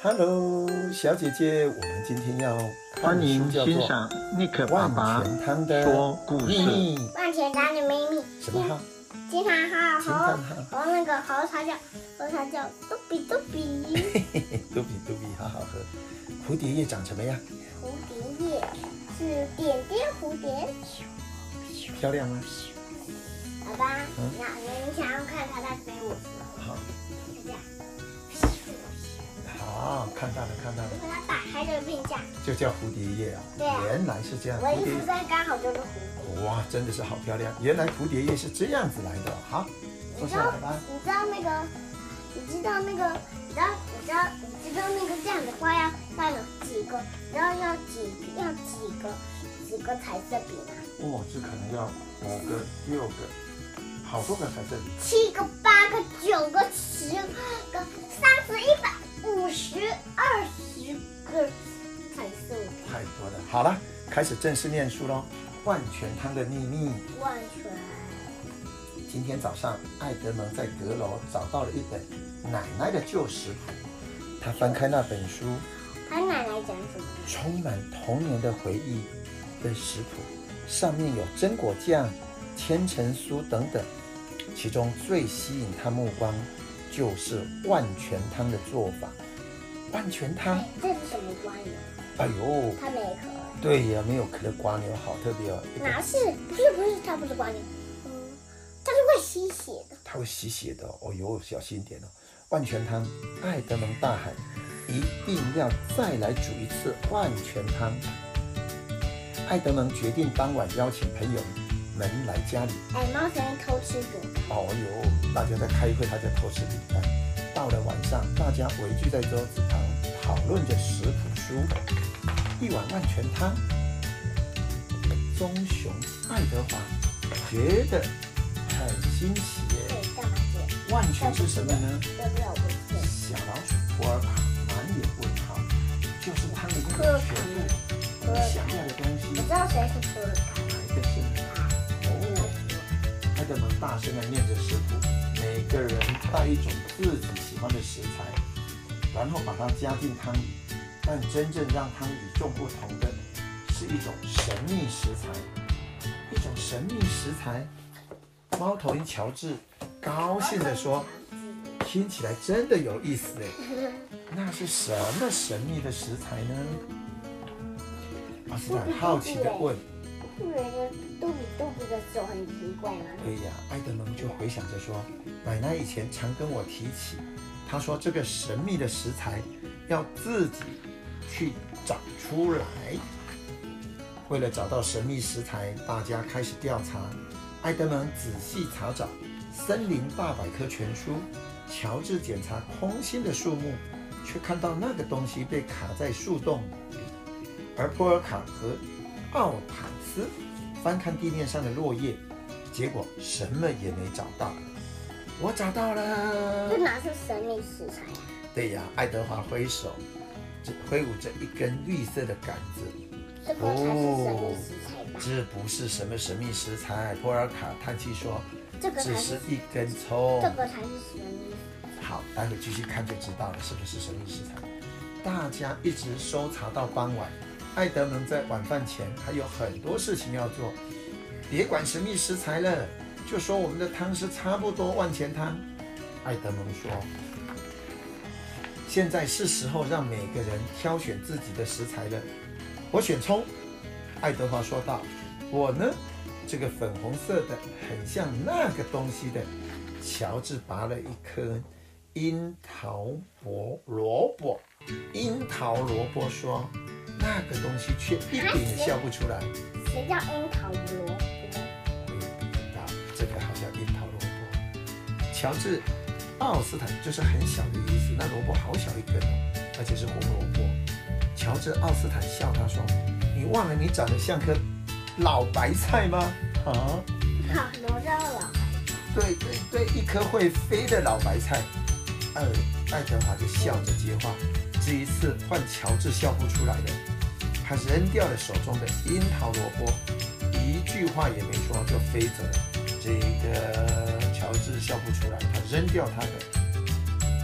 Hello，小姐姐，我们今天要欢迎欣赏尼克爸爸说故事。万钱汤的秘密。什么号？金汤号。金汤号。和那个好茶叫和茶叫嘟比嘟比。嘟比嘟比，好好喝。蝴蝶叶长什么样？蝴蝶叶是点点蝴蝶。漂亮吗？好吧，那你想要看它在飞舞时候。好。好，看到了，看到了。把它打开这个片架，就叫蝴蝶叶啊。对啊。原来是这样。我衣服上刚好就是蝴蝶。哇，真的是好漂亮！原来蝴蝶叶是这样子来的。好，坐下来吧。你知道那个？你知道那个？你知道？你知道？你知道那个这样的花要要有几个？然后要几要几个几个彩色笔吗？哦，这可能要五个、六个，好多个彩色笔。七个、八个、九个、十个、三十、一百。五十二十个彩色，太多了。好了，开始正式念书喽。万全汤的秘密。万全。今天早上，艾德蒙在阁楼找到了一本奶奶的旧食谱。他翻开那本书，他奶奶讲什么？充满童年的回忆的食谱，上面有榛果酱、千层酥等等。其中最吸引他目光。就是万全汤的做法。万全汤，这是什么瓜牛？哎呦，它没壳。对呀，没有壳的瓜牛好特别哦。哪是？不是不是，它不是瓜牛。嗯，它是会吸血的。它会吸血的哦。哦呦，小心点哦。万全汤，爱德蒙大喊：“一定要再来煮一次万全汤！”艾德蒙决定当晚邀请朋友们来家里。哎，猫神偷吃饼干。哦呦，大家在开会，他在偷吃饼干。到了晚上，大家围聚在桌子旁，讨论着食谱书。一碗万全汤，棕熊爱德华觉得很新奇。万全是什么呢？小老鼠普尔卡满脸问号，就是汤里面的全部你想要的东西。我知道谁是普尔卡。个是呢？哦，爱德蒙大声的念着食谱。每个人带一种自己喜欢的食材，然后把它加进汤里。但真正让汤与众不同的，是一种神秘食材。一种神秘食材。猫头鹰乔治高兴地说：“听起来真的有意思哎！那是什么神秘的食材呢？” 阿斯坦好奇地问。嘟比嘟比的手很奇怪吗？对呀，爱德蒙就回想着说，奶奶以前常跟我提起，她说这个神秘的食材要自己去找出来。为了找到神秘食材，大家开始调查。爱德蒙仔细查找《森林大百科全书》，乔治检查空心的树木，却看到那个东西被卡在树洞里，而波尔卡和奥坦斯。翻看地面上的落叶，结果什么也没找到。我找到了，这哪是神秘食材啊？对呀，爱德华挥手，挥舞着一根绿色的杆子。这不才是神秘食材吧？这不是什么神秘食材。波尔卡叹气说：“这个只是一根葱。这个才是神秘。”好，待会继续看就知道了，是不是神秘食材？大家一直搜查到傍晚。爱德蒙在晚饭前还有很多事情要做，别管神秘食材了，就说我们的汤是差不多万全汤。爱德蒙说：“现在是时候让每个人挑选自己的食材了。”我选葱。爱德华说道：“我呢？这个粉红色的，很像那个东西的。”乔治拔了一颗樱桃萝萝卜。樱桃萝卜说。那个东西却一点也笑不出来。谁叫樱桃萝卜？我也不知道，这个好像樱桃萝卜。乔治奥斯坦就是很小的意思，那萝卜好小一根哦，而且是红萝卜。乔治奥斯坦笑他说：“你忘了你长得像颗老白菜吗？”啊？好，什么叫老白菜？对对对，一颗会飞的老白菜。呃，爱德华就笑着接话。这一次换乔治笑不出来了，他扔掉了手中的樱桃萝卜，一句话也没说就飞走了。这个乔治笑不出来，他扔掉他的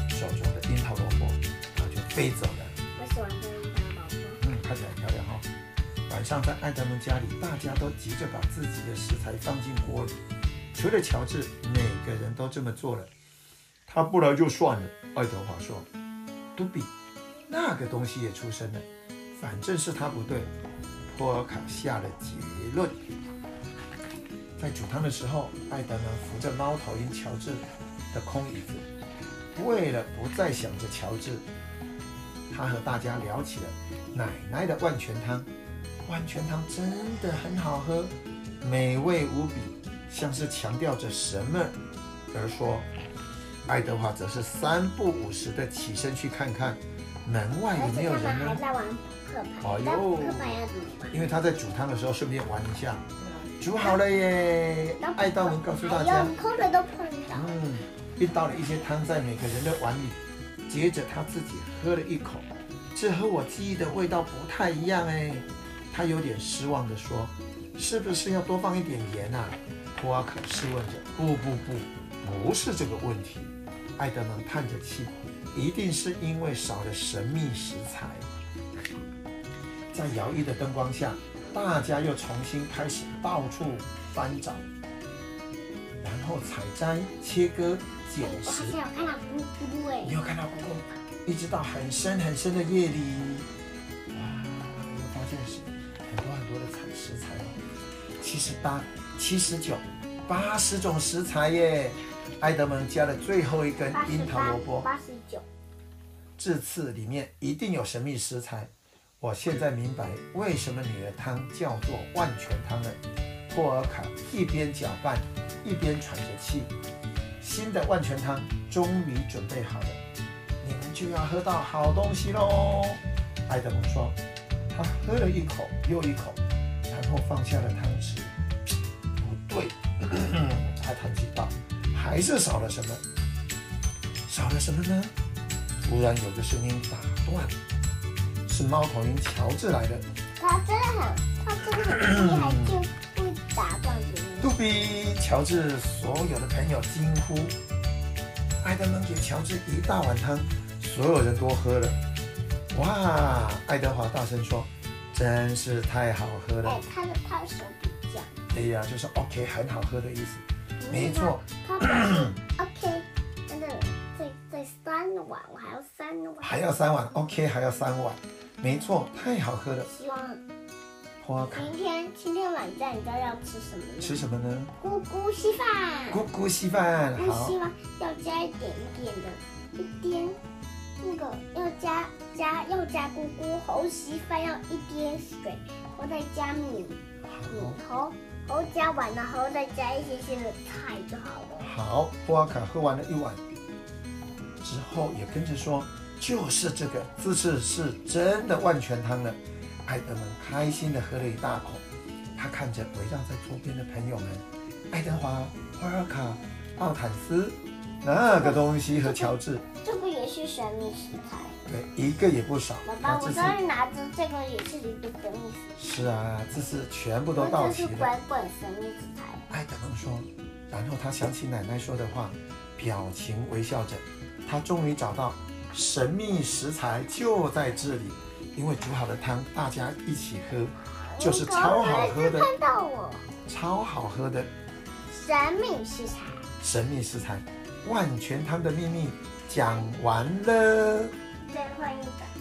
手中的樱桃萝卜，他就飞走了。我喜欢这一张宝宝。嗯，看起来很漂亮哈、哦。晚上在爱德蒙家里，大家都急着把自己的食材放进锅里，除了乔治，每个人都这么做了。他不来就算了，爱德华说。杜比，那个东西也出生了，反正是他不对。波尔卡下了结论。在煮汤的时候，爱德蒙扶着猫头鹰乔治的空椅子，为了不再想着乔治，他和大家聊起了奶奶的万全汤。万全汤真的很好喝，美味无比，像是强调着什么而说。爱德华则是三不五时的起身去看看门外有没有人呢？还在玩扑克牌。哦哟，扑克牌要怎么玩？因为他在煮汤的时候顺便玩一下。煮好了耶！爱德蒙告诉大家，空的都碰到。嗯，并倒了一些汤在每个人的碗里，接着他自己喝了一口，这和我记忆的味道不太一样哎。他有点失望地说：“是不是要多放一点盐啊？”托瓦卡试问着：“不不不，不是这个问题。”爱德蒙叹着气：“一定是因为少了神秘食材。”在摇曳的灯光下。大家又重新开始到处翻找，然后采摘、切割、捡拾。我看到咕咕哎！你有看到咕咕？一直到很深很深的夜里，哇！又发现是很多很多的采食材哦，七十八、七十九、八十种食材耶！爱德蒙加了最后一根樱桃萝卜。八十九。这次里面一定有神秘食材。我现在明白为什么你的汤叫做万全汤了。霍尔卡一边搅拌，一边喘着气。新的万全汤终于准备好了，你们就要喝到好东西喽。爱德蒙说，他喝了一口又一口，然后放下了汤匙。不对，他叹气道，还是少了什么？少了什么呢？突然有个声音打断。是猫头鹰乔治来的，他真的很，他真的很 厉害，就不打断别人。杜比，乔治所有的朋友惊呼：“爱德蒙给乔治一大碗汤，所有人都喝了。”哇！爱德华大声说：“真是太好喝了。”哎，他的他的手比较。哎呀，就是 OK，很好喝的意思。没错。OK，真的，再再三碗，我还要三碗。还要三碗，OK，还要三碗。没错，太好喝了。希望花卡。明天今天晚上你知道要吃什么？吃什么呢？咕咕稀饭。咕咕稀饭，好。希望要加一点一点的，一点那个要加加要加咕咕猴稀饭要一点水，然后再加米米头，加完了，然后再加一些些的菜就好了。好，花卡喝完了一碗之后也跟着说。就是这个，这次是真的万全汤了。爱德蒙开心的喝了一大口，他看着围绕在桌边的朋友们，爱德华、波尔卡、奥坦斯，那个东西和乔治，这个也是神秘食材。对，一个也不少。爸爸，我昨天拿着这个也是一个神秘食材。是啊，这是全部都到齐了。这是滚滚神秘食材。爱德蒙说，然后他想起奶奶说的话，表情微笑着，他终于找到。神秘食材就在这里，因为煮好的汤大家一起喝，就是超好喝的。看到我，超好喝的神秘食材。神秘食材，万全汤的秘密讲完了。再换一个。